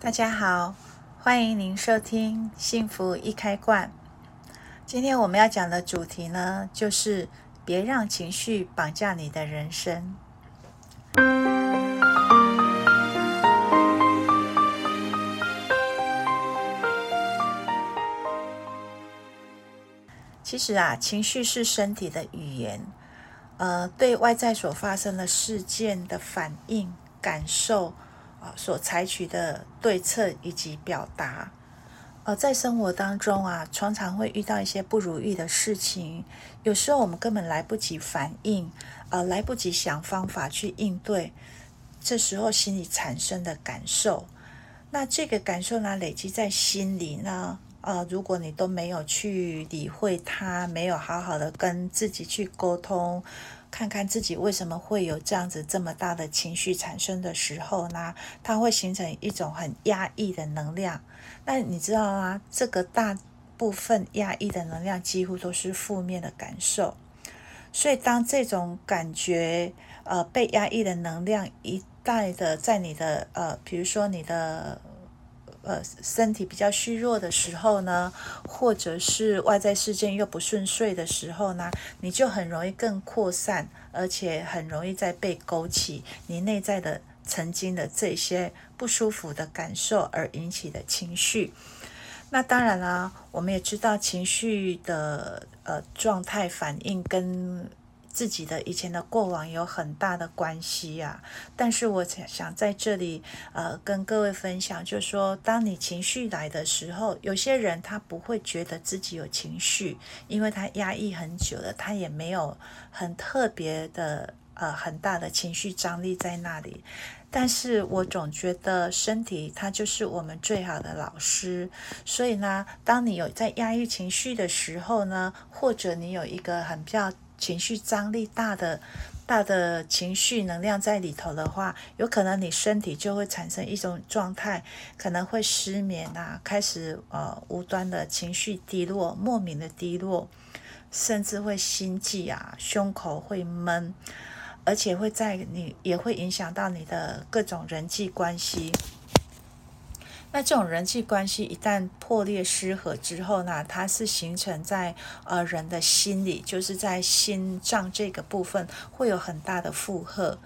大家好，欢迎您收听《幸福一开罐》。今天我们要讲的主题呢，就是别让情绪绑架你的人生。其实啊，情绪是身体的语言，呃，对外在所发生的事件的反应、感受。啊，所采取的对策以及表达，呃，在生活当中啊，常常会遇到一些不如意的事情，有时候我们根本来不及反应，呃，来不及想方法去应对，这时候心里产生的感受，那这个感受呢，累积在心里呢，呃，如果你都没有去理会它，没有好好的跟自己去沟通。看看自己为什么会有这样子这么大的情绪产生的时候呢，它会形成一种很压抑的能量。那你知道吗？这个大部分压抑的能量几乎都是负面的感受。所以当这种感觉呃被压抑的能量一带的在你的呃，比如说你的。呃，身体比较虚弱的时候呢，或者是外在事件又不顺遂的时候呢，你就很容易更扩散，而且很容易再被勾起你内在的曾经的这些不舒服的感受而引起的情绪。那当然啦，我们也知道情绪的呃状态反应跟。自己的以前的过往有很大的关系呀、啊，但是我想在这里呃跟各位分享，就是说，当你情绪来的时候，有些人他不会觉得自己有情绪，因为他压抑很久了，他也没有很特别的呃很大的情绪张力在那里。但是我总觉得身体它就是我们最好的老师，所以呢，当你有在压抑情绪的时候呢，或者你有一个很比较。情绪张力大的、大的情绪能量在里头的话，有可能你身体就会产生一种状态，可能会失眠啊，开始呃无端的情绪低落，莫名的低落，甚至会心悸啊，胸口会闷，而且会在你也会影响到你的各种人际关系。那这种人际关系一旦破裂失和之后呢，它是形成在呃人的心里，就是在心脏这个部分会有很大的负荷。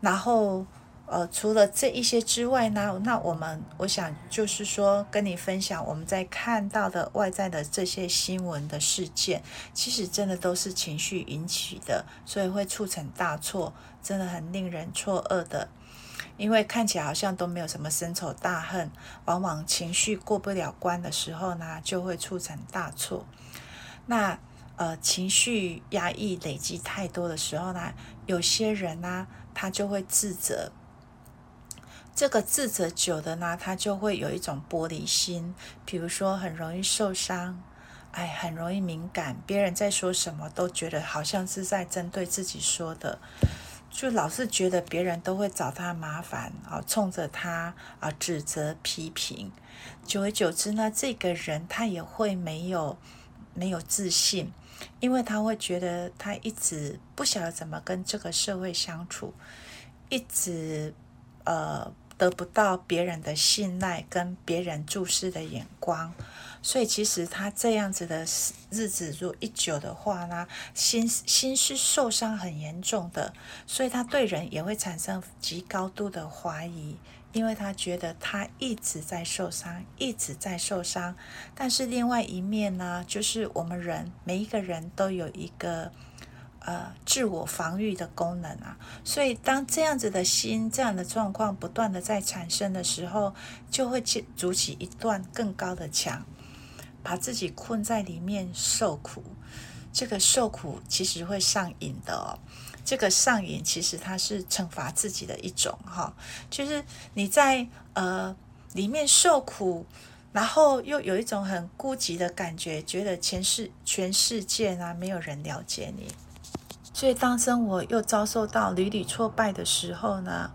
然后呃，除了这一些之外呢，那我们我想就是说跟你分享，我们在看到的外在的这些新闻的事件，其实真的都是情绪引起的，所以会促成大错，真的很令人错愕的。因为看起来好像都没有什么深仇大恨，往往情绪过不了关的时候呢，就会促成大错。那呃，情绪压抑累积太多的时候呢，有些人呢，他就会自责。这个自责久的呢，他就会有一种玻璃心，比如说很容易受伤，哎，很容易敏感，别人在说什么都觉得好像是在针对自己说的。就老是觉得别人都会找他麻烦啊，冲着他啊指责批评，久而久之呢，这个人他也会没有没有自信，因为他会觉得他一直不晓得怎么跟这个社会相处，一直呃得不到别人的信赖跟别人注视的眼光。所以其实他这样子的日子，如果一久的话呢，心心是受伤很严重的，所以他对人也会产生极高度的怀疑，因为他觉得他一直在受伤，一直在受伤。但是另外一面呢，就是我们人每一个人都有一个呃自我防御的功能啊，所以当这样子的心这样的状况不断的在产生的时候，就会筑筑起一段更高的墙。把自己困在里面受苦，这个受苦其实会上瘾的哦。这个上瘾其实它是惩罚自己的一种哈，就是你在呃里面受苦，然后又有一种很孤寂的感觉，觉得全世全世界啊没有人了解你。所以当生活又遭受到屡屡挫败的时候呢，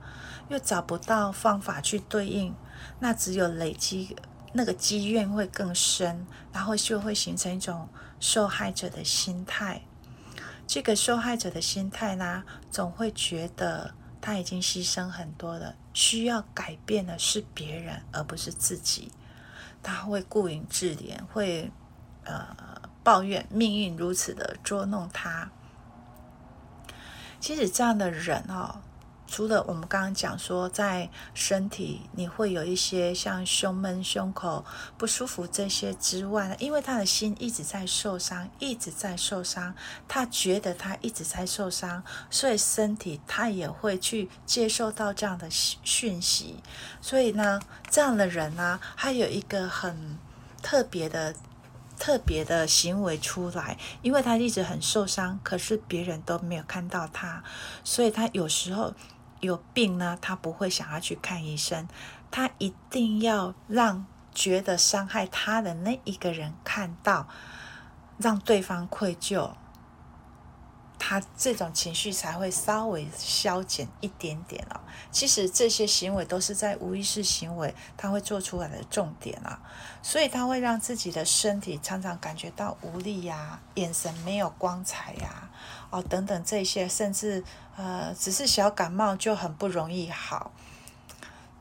又找不到方法去对应，那只有累积。那个积怨会更深，然后就会形成一种受害者的心态。这个受害者的心态呢，总会觉得他已经牺牲很多了，需要改变的是别人，而不是自己。他会顾影自怜，会呃抱怨命运如此的捉弄他。其实这样的人哦。除了我们刚刚讲说，在身体你会有一些像胸闷、胸口不舒服这些之外，因为他的心一直在受伤，一直在受伤，他觉得他一直在受伤，所以身体他也会去接受到这样的讯息。所以呢，这样的人呢，他有一个很特别的、特别的行为出来，因为他一直很受伤，可是别人都没有看到他，所以他有时候。有病呢，他不会想要去看医生，他一定要让觉得伤害他的那一个人看到，让对方愧疚，他这种情绪才会稍微消减一点点哦。其实这些行为都是在无意识行为，他会做出来的重点啊，所以他会让自己的身体常常感觉到无力呀，眼神没有光彩呀，哦等等这些，甚至。呃，只是小感冒就很不容易好。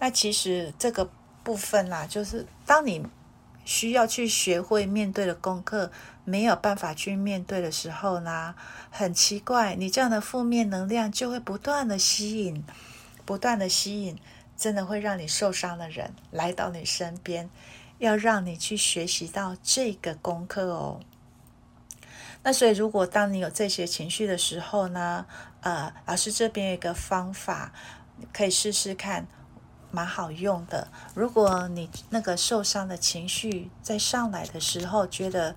那其实这个部分啦，就是当你需要去学会面对的功课，没有办法去面对的时候呢，很奇怪，你这样的负面能量就会不断的吸引，不断的吸引，真的会让你受伤的人来到你身边，要让你去学习到这个功课哦。那所以，如果当你有这些情绪的时候呢，呃，老师这边有一个方法，可以试试看，蛮好用的。如果你那个受伤的情绪在上来的时候，觉得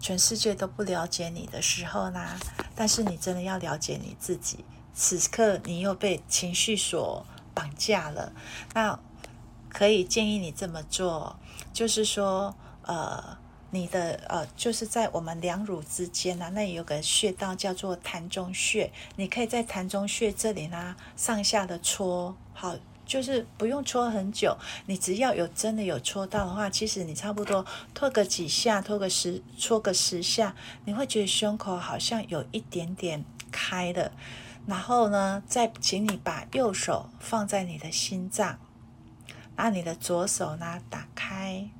全世界都不了解你的时候呢，但是你真的要了解你自己。此刻你又被情绪所绑架了，那可以建议你这么做，就是说，呃。你的呃，就是在我们两乳之间呢、啊，那有个穴道叫做膻中穴，你可以在膻中穴这里呢上下的搓，好，就是不用搓很久，你只要有真的有搓到的话，其实你差不多搓个几下，搓个十，搓个十下，你会觉得胸口好像有一点点开的，然后呢，再请你把右手放在你的心脏，把你的左手呢打开。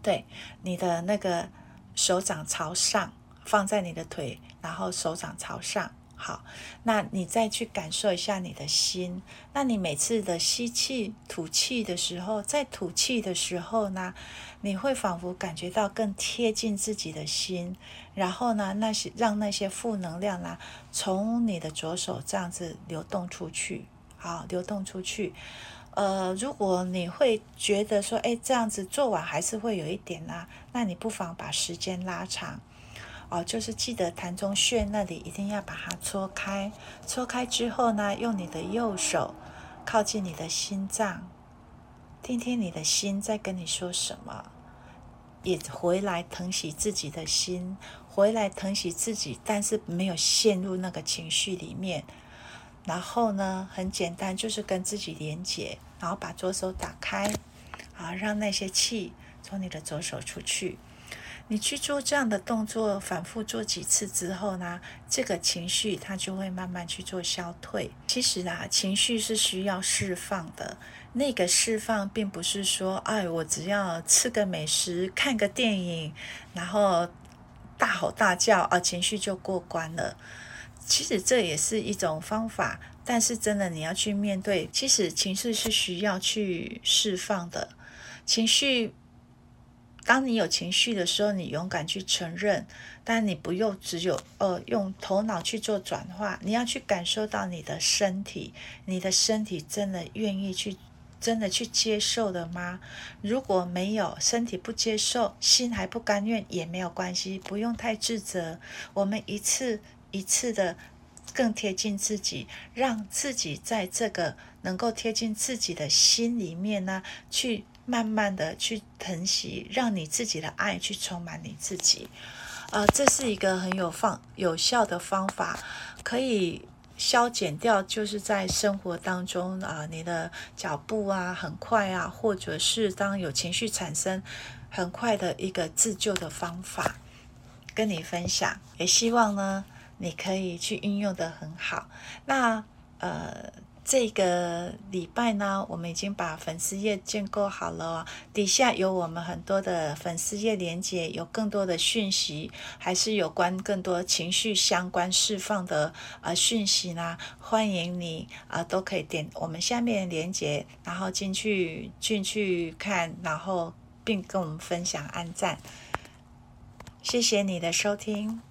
对，你的那个手掌朝上，放在你的腿，然后手掌朝上。好，那你再去感受一下你的心。那你每次的吸气、吐气的时候，在吐气的时候呢，你会仿佛感觉到更贴近自己的心。然后呢，那些让那些负能量呢，从你的左手这样子流动出去。好，流动出去。呃，如果你会觉得说，哎，这样子做完还是会有一点啊，那你不妨把时间拉长，哦，就是记得膻中穴那里一定要把它搓开，搓开之后呢，用你的右手靠近你的心脏，听听你的心在跟你说什么，也回来疼惜自己的心，回来疼惜自己，但是没有陷入那个情绪里面。然后呢，很简单，就是跟自己连接，然后把左手打开，啊，让那些气从你的左手出去。你去做这样的动作，反复做几次之后呢，这个情绪它就会慢慢去做消退。其实啊，情绪是需要释放的。那个释放并不是说，哎，我只要吃个美食、看个电影，然后大吼大叫啊，情绪就过关了。其实这也是一种方法，但是真的你要去面对，其实情绪是需要去释放的。情绪，当你有情绪的时候，你勇敢去承认，但你不用只有呃用头脑去做转化，你要去感受到你的身体，你的身体真的愿意去，真的去接受的吗？如果没有，身体不接受，心还不甘愿也没有关系，不用太自责。我们一次。一次的更贴近自己，让自己在这个能够贴近自己的心里面呢，去慢慢的去疼惜，让你自己的爱去充满你自己。呃，这是一个很有方有效的方法，可以消减掉，就是在生活当中啊，你的脚步啊很快啊，或者是当有情绪产生，很快的一个自救的方法，跟你分享，也希望呢。你可以去运用得很好。那呃。这个礼拜呢，我们已经把粉丝页建构好了哦，底下有我们很多的粉丝页连接，有更多的讯息，还是有关更多情绪相关释放的呃讯息呢？欢迎你啊、都可以点我们下面的连接，然后进去进去看，然后并跟我们分享、按赞。谢谢你的收听。